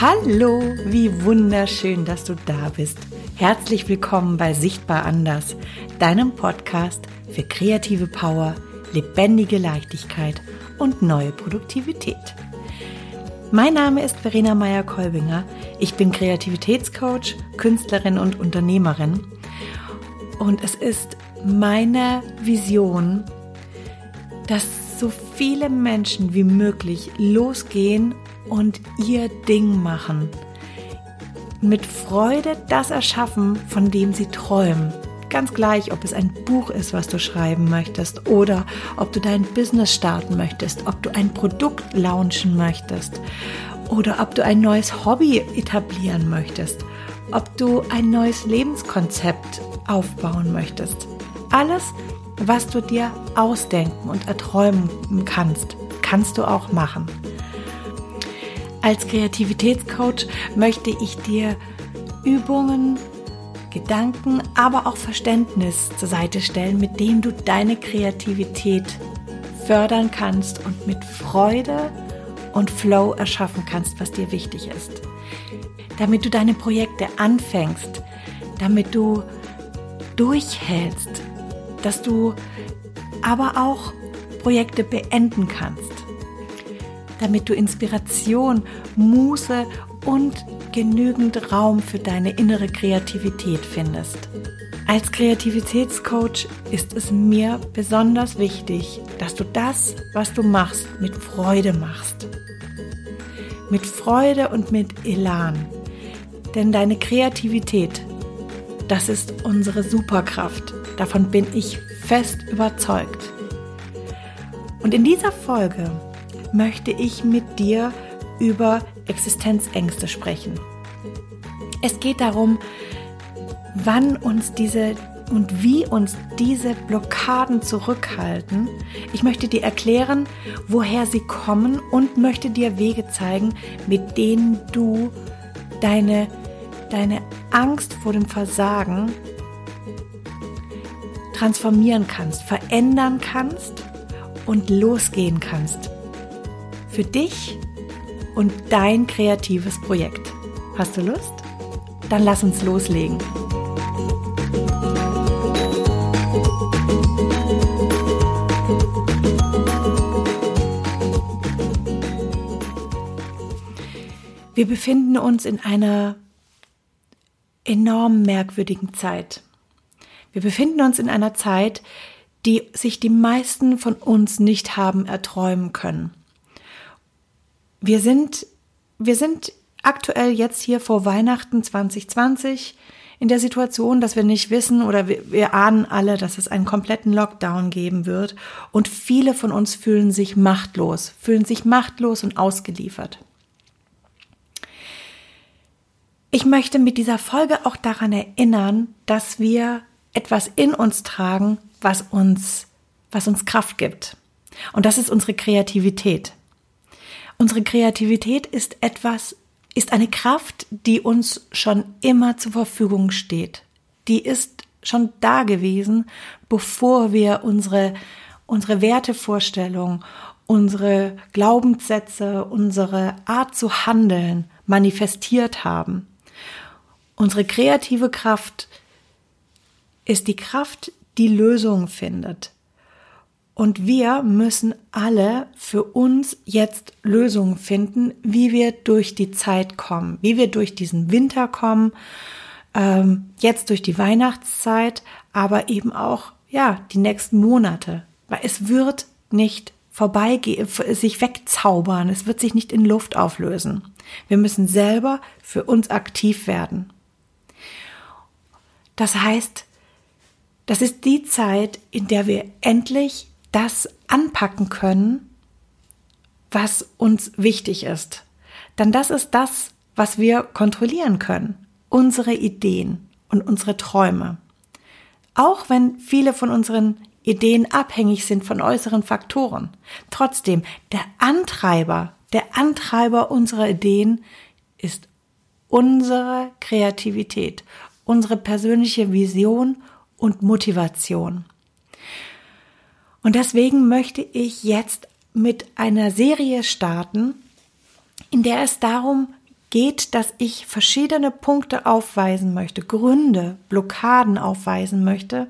Hallo, wie wunderschön, dass du da bist. Herzlich willkommen bei Sichtbar Anders, deinem Podcast für kreative Power, lebendige Leichtigkeit und neue Produktivität. Mein Name ist Verena Meyer-Kolbinger. Ich bin Kreativitätscoach, Künstlerin und Unternehmerin. Und es ist meine Vision, dass so viele Menschen wie möglich losgehen und ihr Ding machen. Mit Freude das erschaffen, von dem sie träumen. Ganz gleich, ob es ein Buch ist, was du schreiben möchtest oder ob du dein Business starten möchtest, ob du ein Produkt launchen möchtest oder ob du ein neues Hobby etablieren möchtest, ob du ein neues Lebenskonzept aufbauen möchtest. Alles, was du dir ausdenken und erträumen kannst, kannst du auch machen. Als Kreativitätscoach möchte ich dir Übungen, Gedanken, aber auch Verständnis zur Seite stellen, mit denen du deine Kreativität fördern kannst und mit Freude und Flow erschaffen kannst, was dir wichtig ist. Damit du deine Projekte anfängst, damit du durchhältst, dass du aber auch Projekte beenden kannst damit du Inspiration, Muße und genügend Raum für deine innere Kreativität findest. Als Kreativitätscoach ist es mir besonders wichtig, dass du das, was du machst, mit Freude machst. Mit Freude und mit Elan. Denn deine Kreativität, das ist unsere Superkraft. Davon bin ich fest überzeugt. Und in dieser Folge möchte ich mit dir über Existenzängste sprechen. Es geht darum, wann uns diese und wie uns diese Blockaden zurückhalten. Ich möchte dir erklären, woher sie kommen und möchte dir Wege zeigen, mit denen du deine, deine Angst vor dem Versagen transformieren kannst, verändern kannst und losgehen kannst für dich und dein kreatives Projekt. Hast du Lust? Dann lass uns loslegen. Wir befinden uns in einer enorm merkwürdigen Zeit. Wir befinden uns in einer Zeit, die sich die meisten von uns nicht haben erträumen können. Wir sind, wir sind aktuell jetzt hier vor Weihnachten 2020 in der Situation, dass wir nicht wissen oder wir, wir ahnen alle, dass es einen kompletten Lockdown geben wird und viele von uns fühlen sich machtlos, fühlen sich machtlos und ausgeliefert. Ich möchte mit dieser Folge auch daran erinnern, dass wir etwas in uns tragen, was uns, was uns Kraft gibt. Und das ist unsere Kreativität. Unsere Kreativität ist etwas, ist eine Kraft, die uns schon immer zur Verfügung steht. Die ist schon da gewesen, bevor wir unsere, unsere Wertevorstellung, unsere Glaubenssätze, unsere Art zu handeln manifestiert haben. Unsere kreative Kraft ist die Kraft, die Lösungen findet. Und wir müssen alle für uns jetzt Lösungen finden, wie wir durch die Zeit kommen, wie wir durch diesen Winter kommen, ähm, jetzt durch die Weihnachtszeit, aber eben auch, ja, die nächsten Monate. Weil es wird nicht vorbeigehen, sich wegzaubern, es wird sich nicht in Luft auflösen. Wir müssen selber für uns aktiv werden. Das heißt, das ist die Zeit, in der wir endlich das anpacken können, was uns wichtig ist. Denn das ist das, was wir kontrollieren können. Unsere Ideen und unsere Träume. Auch wenn viele von unseren Ideen abhängig sind von äußeren Faktoren. Trotzdem, der Antreiber, der Antreiber unserer Ideen ist unsere Kreativität, unsere persönliche Vision und Motivation. Und deswegen möchte ich jetzt mit einer Serie starten, in der es darum geht, dass ich verschiedene Punkte aufweisen möchte, Gründe, Blockaden aufweisen möchte,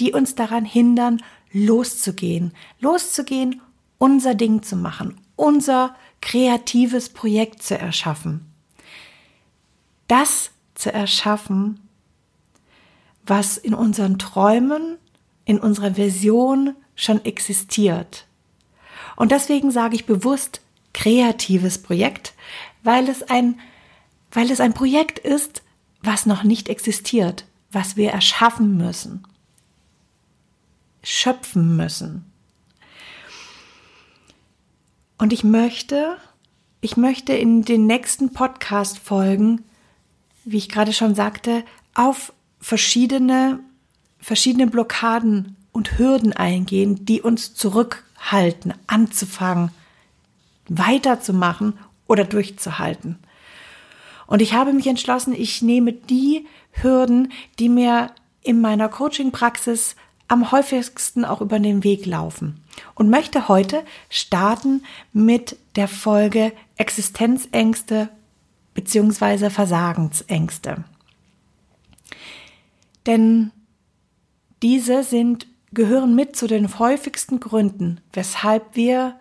die uns daran hindern, loszugehen, loszugehen, unser Ding zu machen, unser kreatives Projekt zu erschaffen. Das zu erschaffen, was in unseren Träumen, in unserer Vision schon existiert. Und deswegen sage ich bewusst kreatives Projekt, weil es ein, weil es ein Projekt ist, was noch nicht existiert, was wir erschaffen müssen, schöpfen müssen. Und ich möchte, ich möchte in den nächsten Podcast-Folgen, wie ich gerade schon sagte, auf verschiedene, verschiedene Blockaden und Hürden eingehen, die uns zurückhalten, anzufangen, weiterzumachen oder durchzuhalten. Und ich habe mich entschlossen, ich nehme die Hürden, die mir in meiner Coaching-Praxis am häufigsten auch über den Weg laufen und möchte heute starten mit der Folge Existenzängste beziehungsweise Versagensängste. Denn diese sind, gehören mit zu den häufigsten Gründen, weshalb wir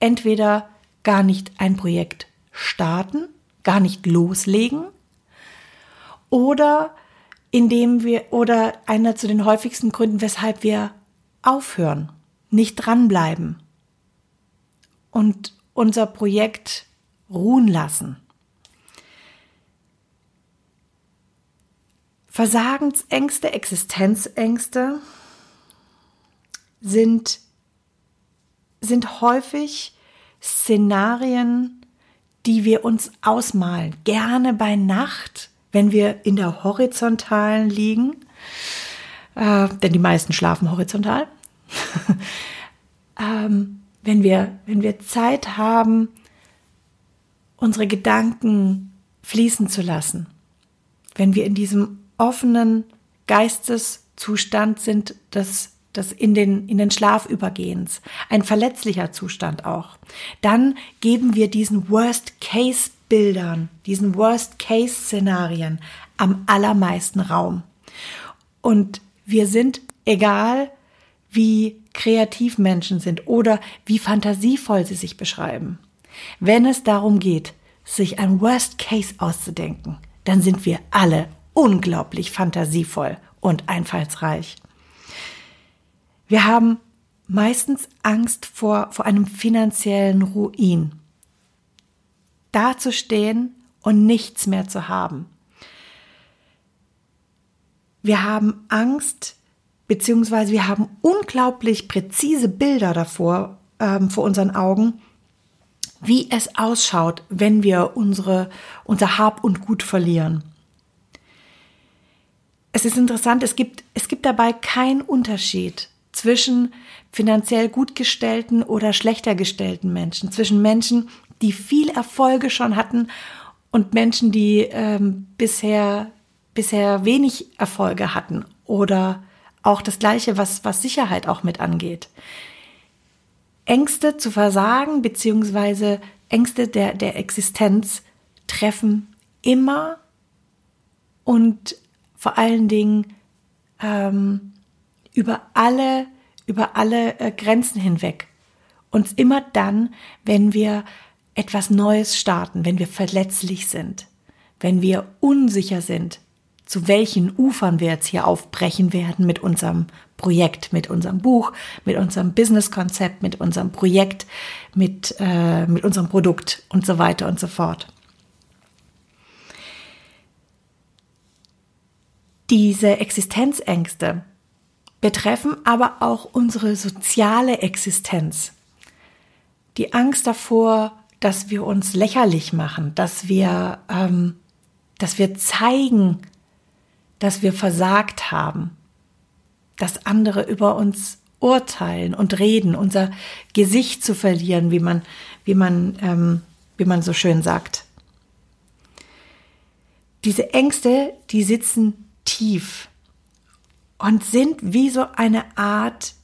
entweder gar nicht ein Projekt starten, gar nicht loslegen oder indem wir oder einer zu den häufigsten Gründen, weshalb wir aufhören, nicht dranbleiben und unser Projekt ruhen lassen. Versagensängste, Existenzängste sind, sind häufig Szenarien, die wir uns ausmalen, gerne bei Nacht, wenn wir in der horizontalen liegen, äh, denn die meisten schlafen horizontal. ähm, wenn wir, wenn wir Zeit haben, unsere Gedanken fließen zu lassen, wenn wir in diesem offenen Geisteszustand sind, das des in den, in den Schlaf übergehens, ein verletzlicher Zustand auch, dann geben wir diesen Worst-Case-Bildern, diesen Worst-Case-Szenarien am allermeisten Raum. Und wir sind, egal wie kreativ Menschen sind oder wie fantasievoll sie sich beschreiben, wenn es darum geht, sich ein Worst Case auszudenken, dann sind wir alle unglaublich fantasievoll und einfallsreich. Wir haben meistens Angst vor, vor einem finanziellen Ruin. Dazustehen und nichts mehr zu haben. Wir haben Angst, beziehungsweise wir haben unglaublich präzise Bilder davor ähm, vor unseren Augen, wie es ausschaut, wenn wir unsere, unser Hab und Gut verlieren. Es ist interessant, es gibt, es gibt dabei keinen Unterschied zwischen finanziell gut gestellten oder schlechter gestellten Menschen, zwischen Menschen, die viel Erfolge schon hatten und Menschen, die ähm, bisher, bisher wenig Erfolge hatten oder auch das Gleiche, was, was Sicherheit auch mit angeht. Ängste zu versagen beziehungsweise Ängste der, der Existenz treffen immer und vor allen Dingen ähm, über alle, über alle äh, Grenzen hinweg. Und immer dann, wenn wir etwas Neues starten, wenn wir verletzlich sind, wenn wir unsicher sind, zu welchen Ufern wir jetzt hier aufbrechen werden mit unserem Projekt, mit unserem Buch, mit unserem Businesskonzept, mit unserem Projekt, mit, äh, mit unserem Produkt und so weiter und so fort. Diese Existenzängste, betreffen aber auch unsere soziale Existenz. Die Angst davor, dass wir uns lächerlich machen, dass wir, ähm, dass wir zeigen, dass wir versagt haben, dass andere über uns urteilen und reden, unser Gesicht zu verlieren, wie man, wie man, ähm, wie man so schön sagt. Diese Ängste, die sitzen tief und sind wie so eine Art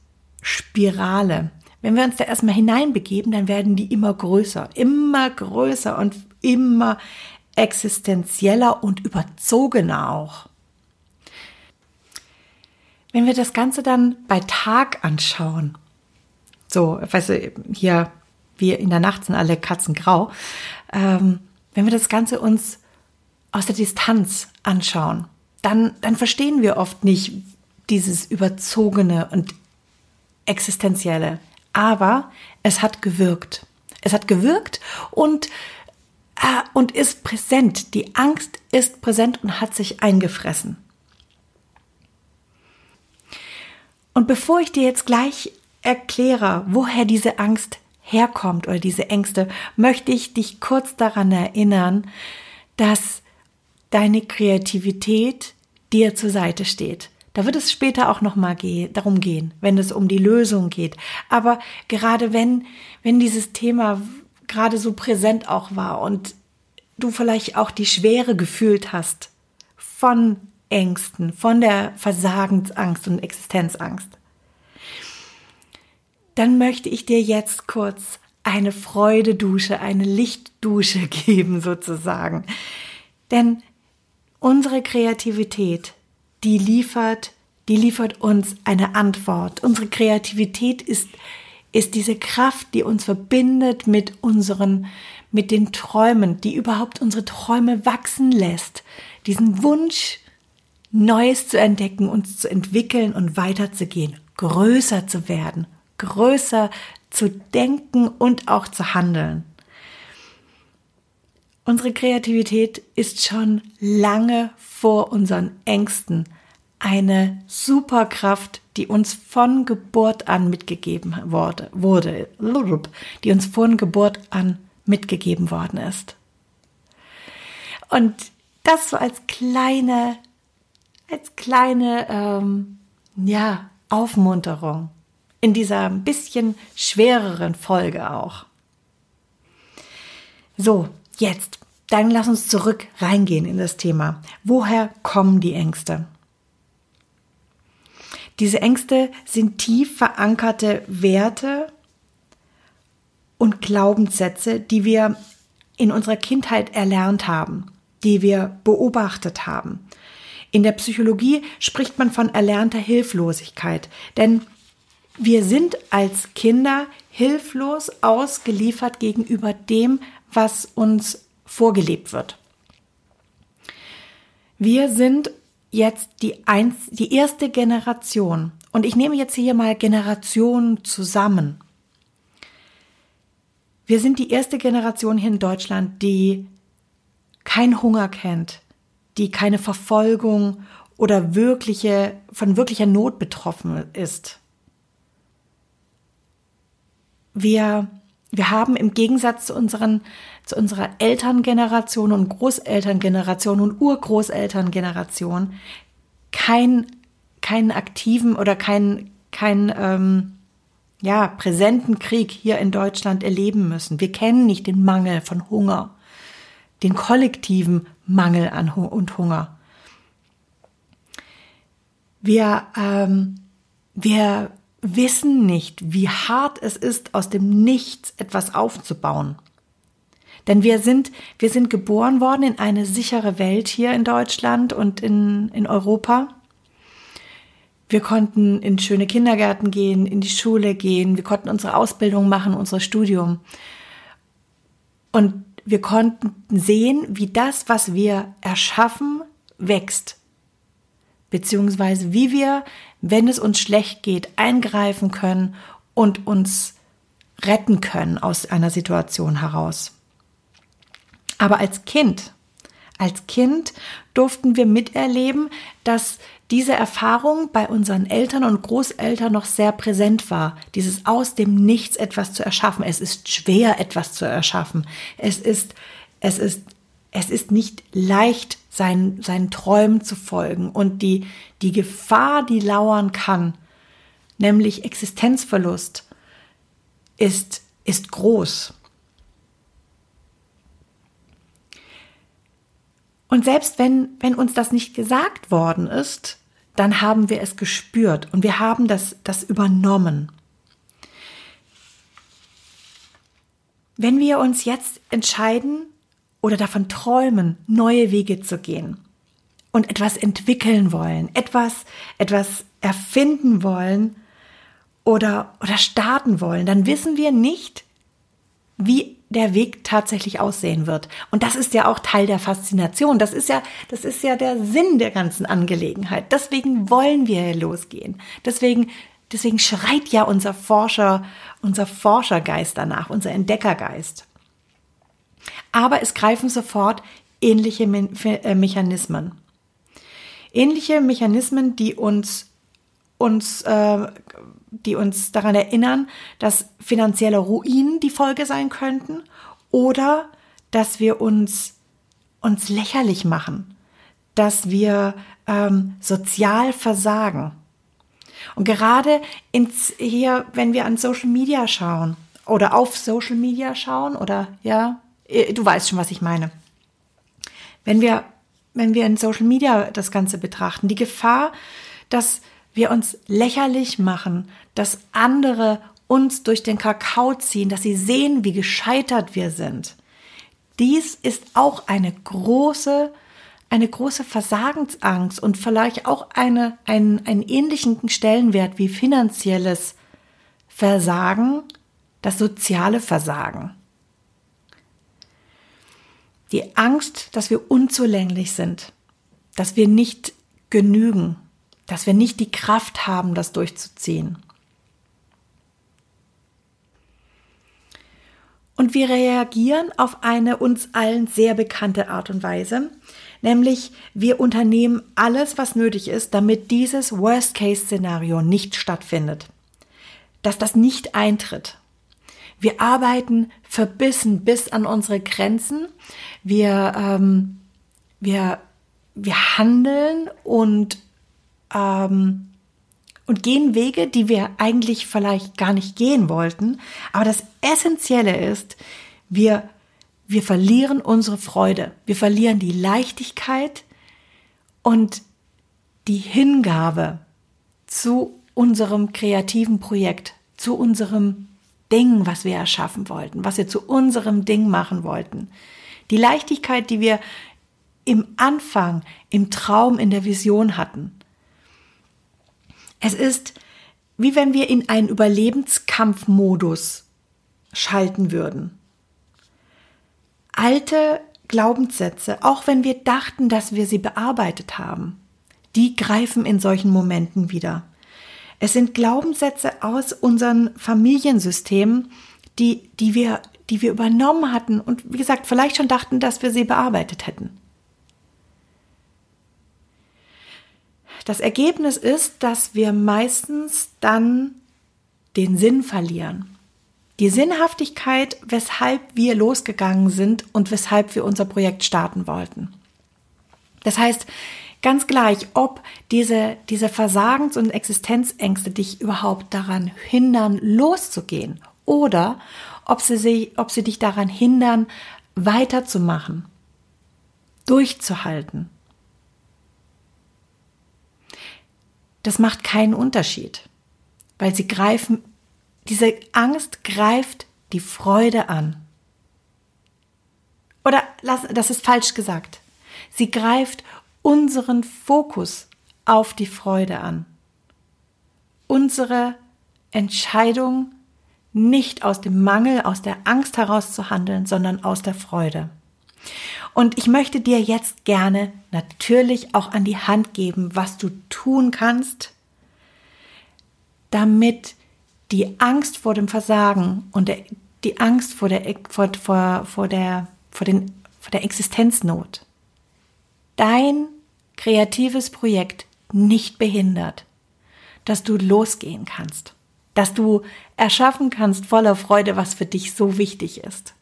Spirale. Wenn wir uns da erstmal hineinbegeben, dann werden die immer größer, immer größer und immer existenzieller und überzogener auch. Wenn wir das Ganze dann bei Tag anschauen, so, weißt du, hier, wir in der Nacht sind alle Katzen grau, ähm, wenn wir das Ganze uns aus der Distanz anschauen, dann, dann verstehen wir oft nicht dieses Überzogene und Existenzielle. Aber es hat gewirkt. Es hat gewirkt und, äh, und ist präsent. Die Angst ist präsent und hat sich eingefressen. Und bevor ich dir jetzt gleich erkläre, woher diese Angst herkommt oder diese Ängste, möchte ich dich kurz daran erinnern, dass deine Kreativität dir zur Seite steht. Da wird es später auch noch mal gehen, darum gehen, wenn es um die Lösung geht. Aber gerade wenn, wenn dieses Thema gerade so präsent auch war und du vielleicht auch die Schwere gefühlt hast von Ängsten, von der Versagensangst und Existenzangst, dann möchte ich dir jetzt kurz eine Freudedusche, eine Lichtdusche geben sozusagen. Denn Unsere Kreativität, die liefert, die liefert uns eine Antwort. Unsere Kreativität ist, ist diese Kraft, die uns verbindet mit unseren, mit den Träumen, die überhaupt unsere Träume wachsen lässt. Diesen Wunsch, Neues zu entdecken, uns zu entwickeln und weiterzugehen, größer zu werden, größer zu denken und auch zu handeln. Unsere Kreativität ist schon lange vor unseren Ängsten eine Superkraft, die uns von Geburt an mitgegeben wurde, wurde, die uns von Geburt an mitgegeben worden ist. Und das so als kleine, als kleine, ähm, ja, Aufmunterung in dieser ein bisschen schwereren Folge auch. So, Jetzt, dann lass uns zurück reingehen in das Thema. Woher kommen die Ängste? Diese Ängste sind tief verankerte Werte und Glaubenssätze, die wir in unserer Kindheit erlernt haben, die wir beobachtet haben. In der Psychologie spricht man von erlernter Hilflosigkeit, denn wir sind als Kinder hilflos ausgeliefert gegenüber dem, was uns vorgelebt wird. Wir sind jetzt die, eins, die erste Generation. Und ich nehme jetzt hier mal Generationen zusammen. Wir sind die erste Generation hier in Deutschland, die keinen Hunger kennt, die keine Verfolgung oder wirkliche, von wirklicher Not betroffen ist. Wir wir haben im Gegensatz zu unseren, zu unserer Elterngeneration und Großelterngeneration und Urgroßelterngeneration kein, keinen aktiven oder keinen, keinen, ähm, ja, präsenten Krieg hier in Deutschland erleben müssen. Wir kennen nicht den Mangel von Hunger, den kollektiven Mangel an und Hunger. Wir, ähm, wir wissen nicht, wie hart es ist, aus dem Nichts etwas aufzubauen. Denn wir sind, wir sind geboren worden in eine sichere Welt hier in Deutschland und in, in Europa. Wir konnten in schöne Kindergärten gehen, in die Schule gehen, wir konnten unsere Ausbildung machen, unser Studium. Und wir konnten sehen, wie das, was wir erschaffen, wächst beziehungsweise wie wir, wenn es uns schlecht geht, eingreifen können und uns retten können aus einer Situation heraus. Aber als Kind, als Kind durften wir miterleben, dass diese Erfahrung bei unseren Eltern und Großeltern noch sehr präsent war. Dieses aus dem Nichts etwas zu erschaffen. Es ist schwer, etwas zu erschaffen. Es ist, es ist, es ist nicht leicht, seinen, seinen Träumen zu folgen und die, die Gefahr, die lauern kann, nämlich Existenzverlust, ist, ist groß. Und selbst wenn, wenn uns das nicht gesagt worden ist, dann haben wir es gespürt und wir haben das, das übernommen. Wenn wir uns jetzt entscheiden, oder davon träumen, neue Wege zu gehen und etwas entwickeln wollen, etwas, etwas erfinden wollen oder, oder starten wollen, dann wissen wir nicht, wie der Weg tatsächlich aussehen wird. Und das ist ja auch Teil der Faszination. Das ist ja, das ist ja der Sinn der ganzen Angelegenheit. Deswegen wollen wir losgehen. Deswegen, deswegen schreit ja unser Forscher, unser Forschergeist danach, unser Entdeckergeist. Aber es greifen sofort ähnliche Me äh, Mechanismen. Ähnliche Mechanismen, die uns, uns äh, die uns daran erinnern, dass finanzielle Ruinen die Folge sein könnten oder dass wir uns, uns lächerlich machen, dass wir ähm, sozial versagen. Und gerade ins, hier, wenn wir an Social Media schauen oder auf Social Media schauen oder ja, du weißt schon, was ich meine. Wenn wir, wenn wir in Social Media das Ganze betrachten, die Gefahr, dass wir uns lächerlich machen, dass andere uns durch den Kakao ziehen, dass sie sehen, wie gescheitert wir sind. Dies ist auch eine große, eine große Versagensangst und vielleicht auch eine, einen, einen ähnlichen Stellenwert wie finanzielles Versagen, das soziale Versagen. Die Angst, dass wir unzulänglich sind, dass wir nicht genügen, dass wir nicht die Kraft haben, das durchzuziehen. Und wir reagieren auf eine uns allen sehr bekannte Art und Weise, nämlich wir unternehmen alles, was nötig ist, damit dieses Worst-Case-Szenario nicht stattfindet, dass das nicht eintritt. Wir arbeiten verbissen bis an unsere Grenzen. Wir, ähm, wir, wir handeln und ähm, und gehen Wege, die wir eigentlich vielleicht gar nicht gehen wollten. Aber das Essentielle ist, wir, wir verlieren unsere Freude, wir verlieren die Leichtigkeit und die Hingabe zu unserem kreativen Projekt, zu unserem Ding, was wir erschaffen wollten, was wir zu unserem Ding machen wollten. Die Leichtigkeit, die wir im Anfang, im Traum, in der Vision hatten. Es ist wie wenn wir in einen Überlebenskampfmodus schalten würden. Alte Glaubenssätze, auch wenn wir dachten, dass wir sie bearbeitet haben, die greifen in solchen Momenten wieder. Es sind Glaubenssätze aus unseren Familiensystemen, die, die wir, die wir übernommen hatten und wie gesagt, vielleicht schon dachten, dass wir sie bearbeitet hätten. Das Ergebnis ist, dass wir meistens dann den Sinn verlieren. Die Sinnhaftigkeit, weshalb wir losgegangen sind und weshalb wir unser Projekt starten wollten. Das heißt, ganz gleich, ob diese, diese Versagens- und Existenzängste dich überhaupt daran hindern, loszugehen oder ob sie, sich, ob sie dich daran hindern, weiterzumachen, durchzuhalten, das macht keinen Unterschied, weil sie greifen, diese Angst greift die Freude an. Oder das ist falsch gesagt. Sie greift unseren Fokus auf die Freude an. Unsere Entscheidung, nicht aus dem Mangel, aus der Angst heraus zu handeln, sondern aus der Freude. Und ich möchte dir jetzt gerne natürlich auch an die Hand geben, was du tun kannst, damit die Angst vor dem Versagen und der, die Angst vor der, vor, vor, vor, der, vor, den, vor der Existenznot dein kreatives Projekt nicht behindert, dass du losgehen kannst, dass du erschaffen kannst voller Freude, was für dich so wichtig ist.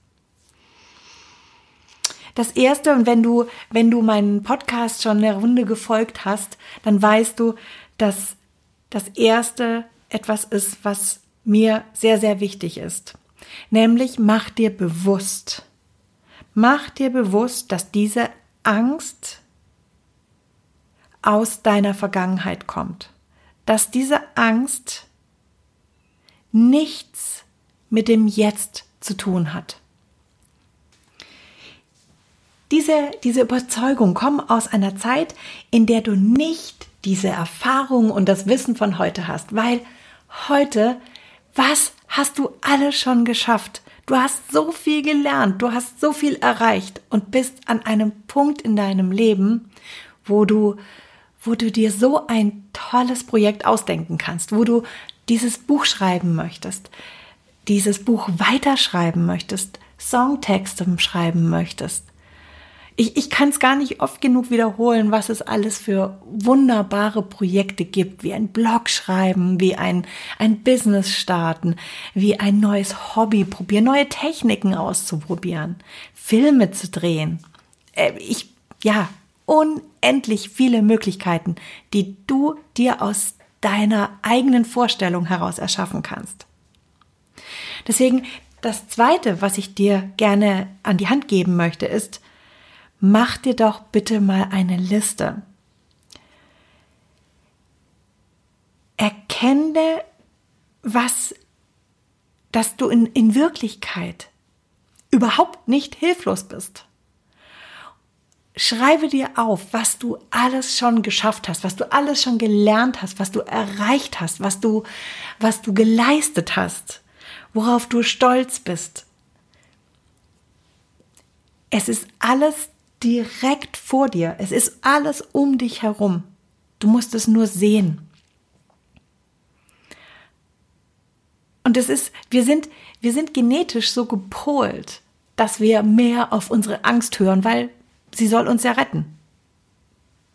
Das erste, und wenn du, wenn du meinen Podcast schon eine Runde gefolgt hast, dann weißt du, dass das erste etwas ist, was mir sehr, sehr wichtig ist. Nämlich mach dir bewusst, mach dir bewusst, dass diese Angst aus deiner Vergangenheit kommt. Dass diese Angst nichts mit dem Jetzt zu tun hat. diese, diese Überzeugung kommen aus einer Zeit, in der du nicht diese Erfahrung und das Wissen von heute hast, weil heute, was hast du alles schon geschafft? Du hast so viel gelernt, du hast so viel erreicht und bist an einem Punkt in deinem Leben, wo du, wo du dir so ein tolles Projekt ausdenken kannst, wo du dieses Buch schreiben möchtest, dieses Buch weiterschreiben möchtest, Songtexte schreiben möchtest, ich, ich kann es gar nicht oft genug wiederholen, was es alles für wunderbare Projekte gibt, wie ein Blog schreiben, wie ein, ein Business starten, wie ein neues Hobby probieren, neue Techniken auszuprobieren, Filme zu drehen. Äh, ich, ja, unendlich viele Möglichkeiten, die du dir aus deiner eigenen Vorstellung heraus erschaffen kannst. Deswegen das zweite, was ich dir gerne an die Hand geben möchte, ist, mach dir doch bitte mal eine Liste. Erkenne, was, dass du in, in Wirklichkeit überhaupt nicht hilflos bist. Schreibe dir auf, was du alles schon geschafft hast, was du alles schon gelernt hast, was du erreicht hast, was du, was du geleistet hast, worauf du stolz bist. Es ist alles direkt vor dir. Es ist alles um dich herum. Du musst es nur sehen. Und es ist, wir sind, wir sind genetisch so gepolt, dass wir mehr auf unsere Angst hören, weil sie soll uns ja retten.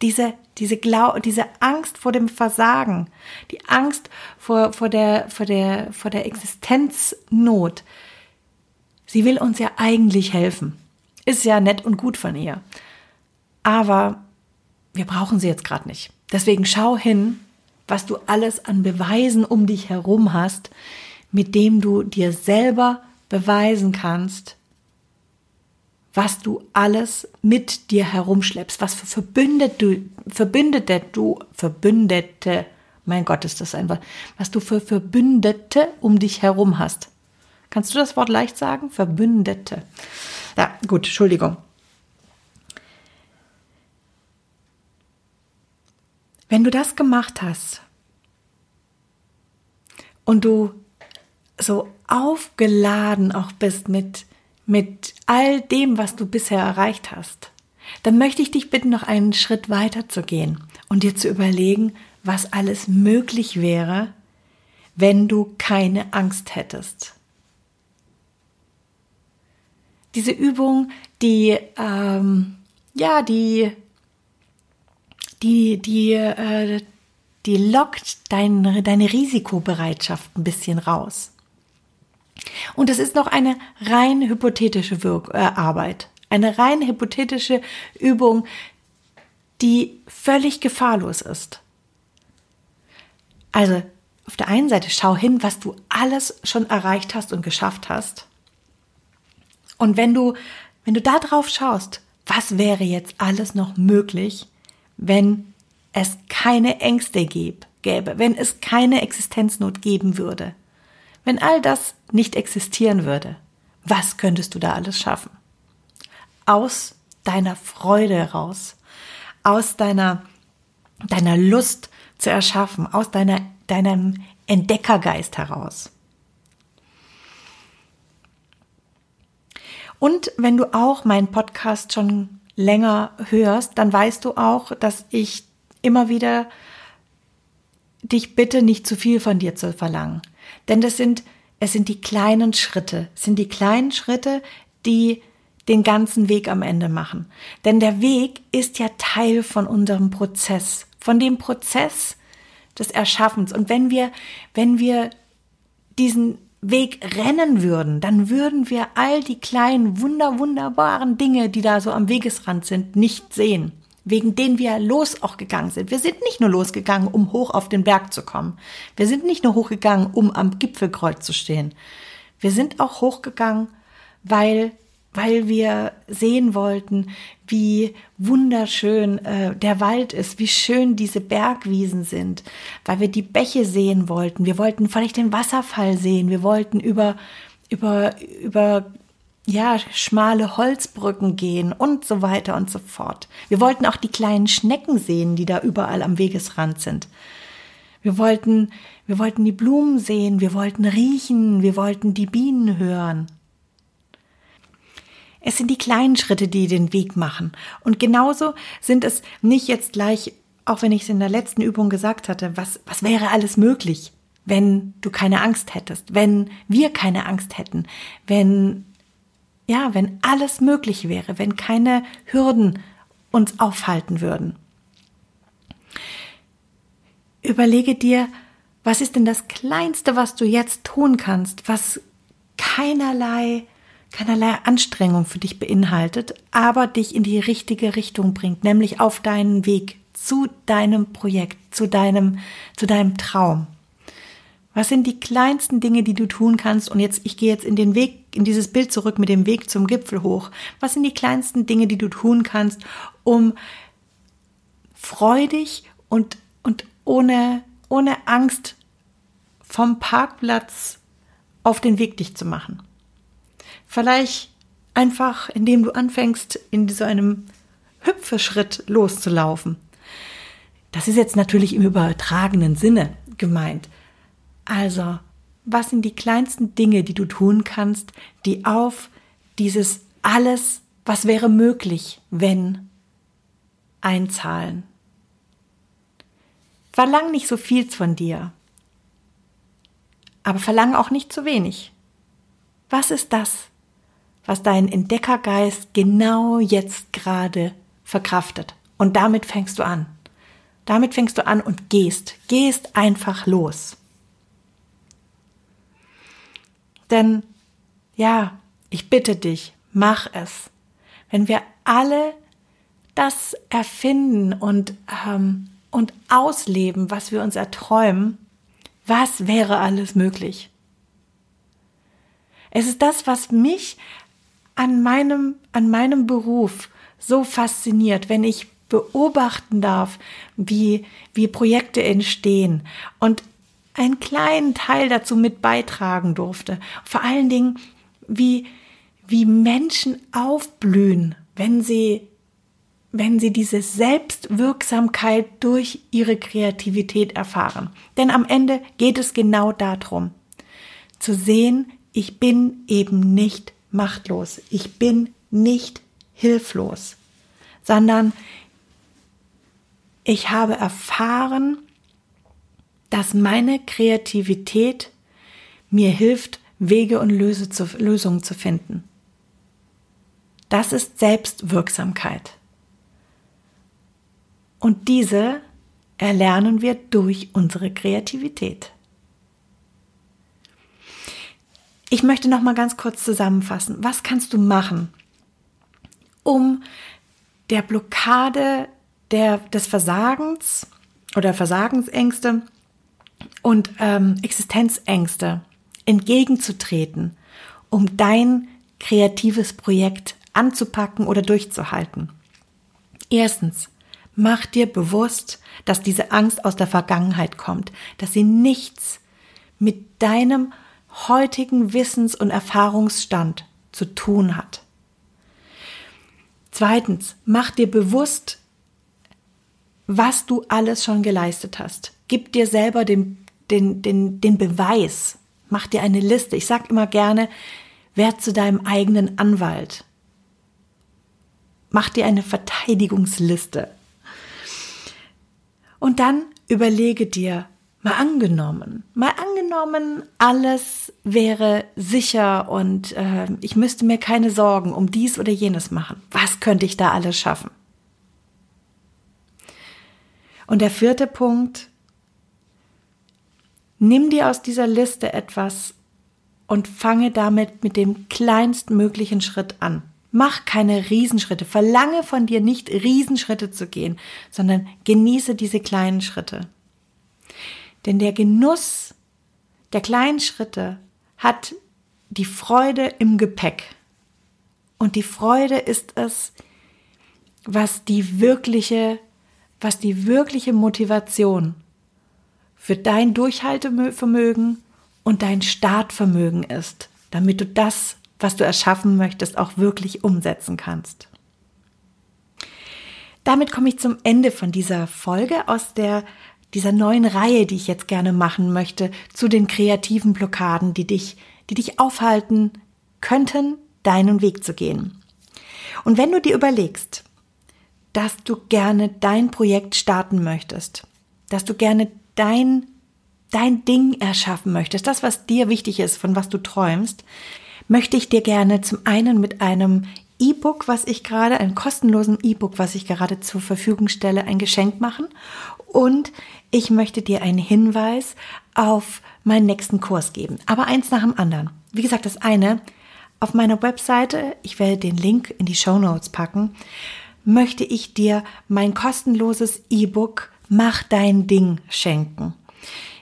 Diese, diese, Glau diese Angst vor dem Versagen, die Angst vor, vor, der, vor, der, vor der Existenznot, sie will uns ja eigentlich helfen. Ist ja nett und gut von ihr. Aber wir brauchen sie jetzt gerade nicht. Deswegen schau hin, was du alles an Beweisen um dich herum hast, mit dem du dir selber beweisen kannst, was du alles mit dir herumschleppst, was für Verbündete, Verbündete du, Verbündete, mein Gott, ist das einfach, was du für Verbündete um dich herum hast. Kannst du das Wort leicht sagen? Verbündete. Ja, gut, Entschuldigung. Wenn du das gemacht hast und du so aufgeladen auch bist mit, mit all dem, was du bisher erreicht hast, dann möchte ich dich bitten, noch einen Schritt weiter zu gehen und dir zu überlegen, was alles möglich wäre, wenn du keine Angst hättest diese Übung, die, ähm, ja, die, die, die, äh, die lockt dein, deine Risikobereitschaft ein bisschen raus. Und es ist noch eine rein hypothetische Wirk äh, Arbeit, eine rein hypothetische Übung, die völlig gefahrlos ist. Also auf der einen Seite schau hin, was du alles schon erreicht hast und geschafft hast. Und wenn du, wenn du da drauf schaust, was wäre jetzt alles noch möglich, wenn es keine Ängste gäbe, wenn es keine Existenznot geben würde, wenn all das nicht existieren würde, was könntest du da alles schaffen? Aus deiner Freude heraus, aus deiner, deiner Lust zu erschaffen, aus deiner, deinem Entdeckergeist heraus. Und wenn du auch meinen Podcast schon länger hörst, dann weißt du auch, dass ich immer wieder dich bitte, nicht zu viel von dir zu verlangen. Denn das sind, es sind die kleinen Schritte, es sind die kleinen Schritte, die den ganzen Weg am Ende machen. Denn der Weg ist ja Teil von unserem Prozess, von dem Prozess des Erschaffens. Und wenn wir, wenn wir diesen Weg rennen würden, dann würden wir all die kleinen, wunder, wunderbaren Dinge, die da so am Wegesrand sind, nicht sehen, wegen denen wir los auch gegangen sind. Wir sind nicht nur losgegangen, um hoch auf den Berg zu kommen. Wir sind nicht nur hochgegangen, um am Gipfelkreuz zu stehen. Wir sind auch hochgegangen, weil weil wir sehen wollten, wie wunderschön äh, der Wald ist, wie schön diese Bergwiesen sind, weil wir die Bäche sehen wollten. Wir wollten vielleicht den Wasserfall sehen. Wir wollten über, über, über ja, schmale Holzbrücken gehen und so weiter und so fort. Wir wollten auch die kleinen Schnecken sehen, die da überall am Wegesrand sind. Wir wollten, wir wollten die Blumen sehen, wir wollten riechen, wir wollten die Bienen hören. Es sind die kleinen Schritte, die den Weg machen. Und genauso sind es nicht jetzt gleich, auch wenn ich es in der letzten Übung gesagt hatte, was, was wäre alles möglich, wenn du keine Angst hättest, wenn wir keine Angst hätten, wenn, ja, wenn alles möglich wäre, wenn keine Hürden uns aufhalten würden. Überlege dir, was ist denn das Kleinste, was du jetzt tun kannst, was keinerlei keinerlei Anstrengung für dich beinhaltet, aber dich in die richtige Richtung bringt, nämlich auf deinen Weg zu deinem Projekt, zu deinem, zu deinem Traum. Was sind die kleinsten Dinge, die du tun kannst? Und jetzt, ich gehe jetzt in den Weg, in dieses Bild zurück mit dem Weg zum Gipfel hoch. Was sind die kleinsten Dinge, die du tun kannst, um freudig und, und ohne, ohne Angst vom Parkplatz auf den Weg dich zu machen? Vielleicht einfach, indem du anfängst, in so einem Hüpfeschritt loszulaufen. Das ist jetzt natürlich im übertragenen Sinne gemeint. Also, was sind die kleinsten Dinge, die du tun kannst, die auf dieses alles, was wäre möglich, wenn, einzahlen? Verlang nicht so viel von dir, aber verlang auch nicht zu wenig. Was ist das, was dein Entdeckergeist genau jetzt gerade verkraftet? Und damit fängst du an. Damit fängst du an und gehst, gehst einfach los. Denn, ja, ich bitte dich, mach es. Wenn wir alle das erfinden und, ähm, und ausleben, was wir uns erträumen, was wäre alles möglich? Es ist das, was mich an meinem, an meinem Beruf so fasziniert, wenn ich beobachten darf, wie, wie Projekte entstehen und einen kleinen Teil dazu mit beitragen durfte. Vor allen Dingen, wie, wie Menschen aufblühen, wenn sie, wenn sie diese Selbstwirksamkeit durch ihre Kreativität erfahren. Denn am Ende geht es genau darum, zu sehen, ich bin eben nicht machtlos, ich bin nicht hilflos, sondern ich habe erfahren, dass meine Kreativität mir hilft, Wege und Lösungen zu finden. Das ist Selbstwirksamkeit. Und diese erlernen wir durch unsere Kreativität. Ich möchte noch mal ganz kurz zusammenfassen. Was kannst du machen, um der Blockade der, des Versagens oder Versagensängste und ähm, Existenzängste entgegenzutreten, um dein kreatives Projekt anzupacken oder durchzuhalten? Erstens, mach dir bewusst, dass diese Angst aus der Vergangenheit kommt, dass sie nichts mit deinem heutigen Wissens- und Erfahrungsstand zu tun hat. Zweitens, mach dir bewusst, was du alles schon geleistet hast. Gib dir selber den, den, den, den Beweis. Mach dir eine Liste. Ich sag immer gerne, werd zu deinem eigenen Anwalt. Mach dir eine Verteidigungsliste. Und dann überlege dir, Mal angenommen, mal angenommen, alles wäre sicher und äh, ich müsste mir keine Sorgen um dies oder jenes machen. Was könnte ich da alles schaffen? Und der vierte Punkt, nimm dir aus dieser Liste etwas und fange damit mit dem kleinstmöglichen Schritt an. Mach keine Riesenschritte, verlange von dir nicht Riesenschritte zu gehen, sondern genieße diese kleinen Schritte. Denn der Genuss der kleinen Schritte hat die Freude im Gepäck. Und die Freude ist es, was die wirkliche, was die wirkliche Motivation für dein Durchhaltevermögen und dein Startvermögen ist, damit du das was du erschaffen möchtest, auch wirklich umsetzen kannst. Damit komme ich zum Ende von dieser Folge aus der dieser neuen Reihe, die ich jetzt gerne machen möchte, zu den kreativen Blockaden, die dich, die dich aufhalten könnten, deinen Weg zu gehen. Und wenn du dir überlegst, dass du gerne dein Projekt starten möchtest, dass du gerne dein, dein Ding erschaffen möchtest, das, was dir wichtig ist, von was du träumst, möchte ich dir gerne zum einen mit einem E-Book, was ich gerade, einem kostenlosen E-Book, was ich gerade zur Verfügung stelle, ein Geschenk machen. Und ich möchte dir einen Hinweis auf meinen nächsten Kurs geben. Aber eins nach dem anderen. Wie gesagt, das eine, auf meiner Webseite, ich werde den Link in die Show Notes packen, möchte ich dir mein kostenloses E-Book Mach dein Ding schenken.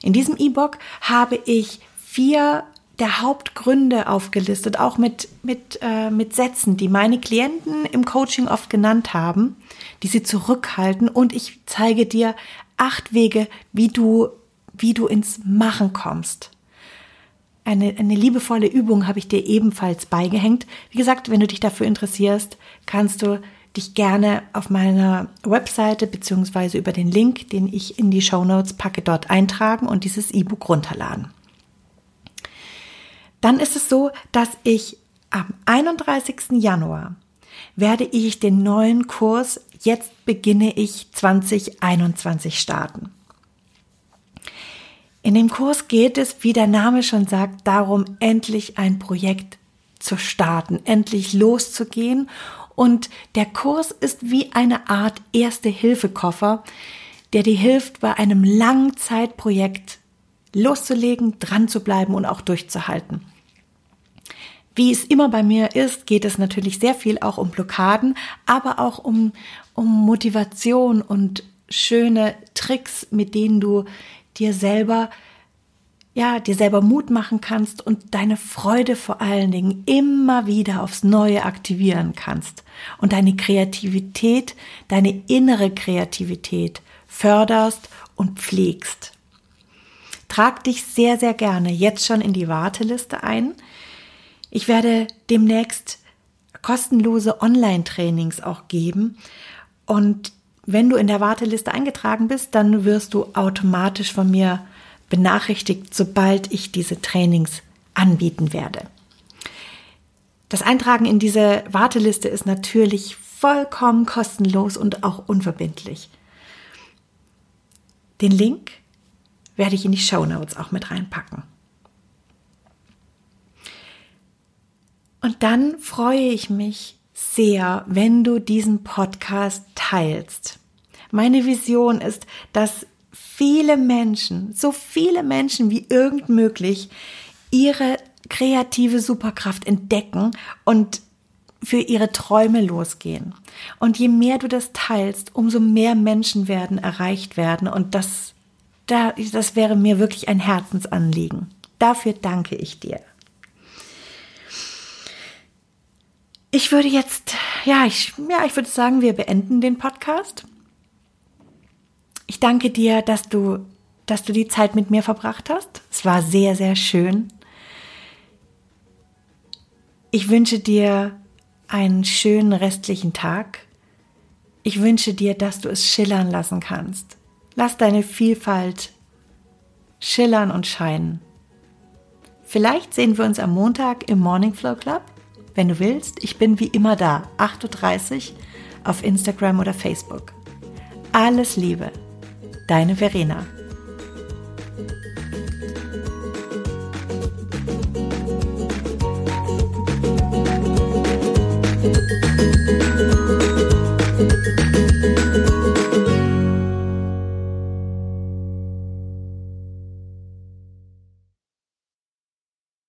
In diesem E-Book habe ich vier der Hauptgründe aufgelistet, auch mit, mit, äh, mit Sätzen, die meine Klienten im Coaching oft genannt haben, die sie zurückhalten und ich zeige dir acht Wege, wie du, wie du ins Machen kommst. Eine, eine liebevolle Übung habe ich dir ebenfalls beigehängt. Wie gesagt, wenn du dich dafür interessierst, kannst du dich gerne auf meiner Webseite beziehungsweise über den Link, den ich in die Show Notes packe, dort eintragen und dieses E-Book runterladen. Dann ist es so, dass ich am 31. Januar werde ich den neuen Kurs Jetzt beginne ich 2021 starten. In dem Kurs geht es, wie der Name schon sagt, darum, endlich ein Projekt zu starten, endlich loszugehen. Und der Kurs ist wie eine Art Erste-Hilfe-Koffer, der dir hilft, bei einem Langzeitprojekt loszulegen, dran zu bleiben und auch durchzuhalten. Wie es immer bei mir ist, geht es natürlich sehr viel auch um Blockaden, aber auch um, um Motivation und schöne Tricks, mit denen du dir selber, ja, dir selber Mut machen kannst und deine Freude vor allen Dingen immer wieder aufs Neue aktivieren kannst und deine Kreativität, deine innere Kreativität förderst und pflegst. Trag dich sehr, sehr gerne jetzt schon in die Warteliste ein. Ich werde demnächst kostenlose Online-Trainings auch geben. Und wenn du in der Warteliste eingetragen bist, dann wirst du automatisch von mir benachrichtigt, sobald ich diese Trainings anbieten werde. Das Eintragen in diese Warteliste ist natürlich vollkommen kostenlos und auch unverbindlich. Den Link werde ich in die Show Notes auch mit reinpacken. Und dann freue ich mich sehr, wenn du diesen Podcast teilst. Meine Vision ist, dass viele Menschen, so viele Menschen wie irgend möglich, ihre kreative Superkraft entdecken und für ihre Träume losgehen. Und je mehr du das teilst, umso mehr Menschen werden erreicht werden. Und das, das wäre mir wirklich ein Herzensanliegen. Dafür danke ich dir. Ich würde jetzt, ja, ich, ja, ich würde sagen, wir beenden den Podcast. Ich danke dir, dass du, dass du die Zeit mit mir verbracht hast. Es war sehr, sehr schön. Ich wünsche dir einen schönen restlichen Tag. Ich wünsche dir, dass du es schillern lassen kannst. Lass deine Vielfalt schillern und scheinen. Vielleicht sehen wir uns am Montag im Morning Flow Club. Wenn du willst, ich bin wie immer da, 8.30 Uhr auf Instagram oder Facebook. Alles Liebe, deine Verena.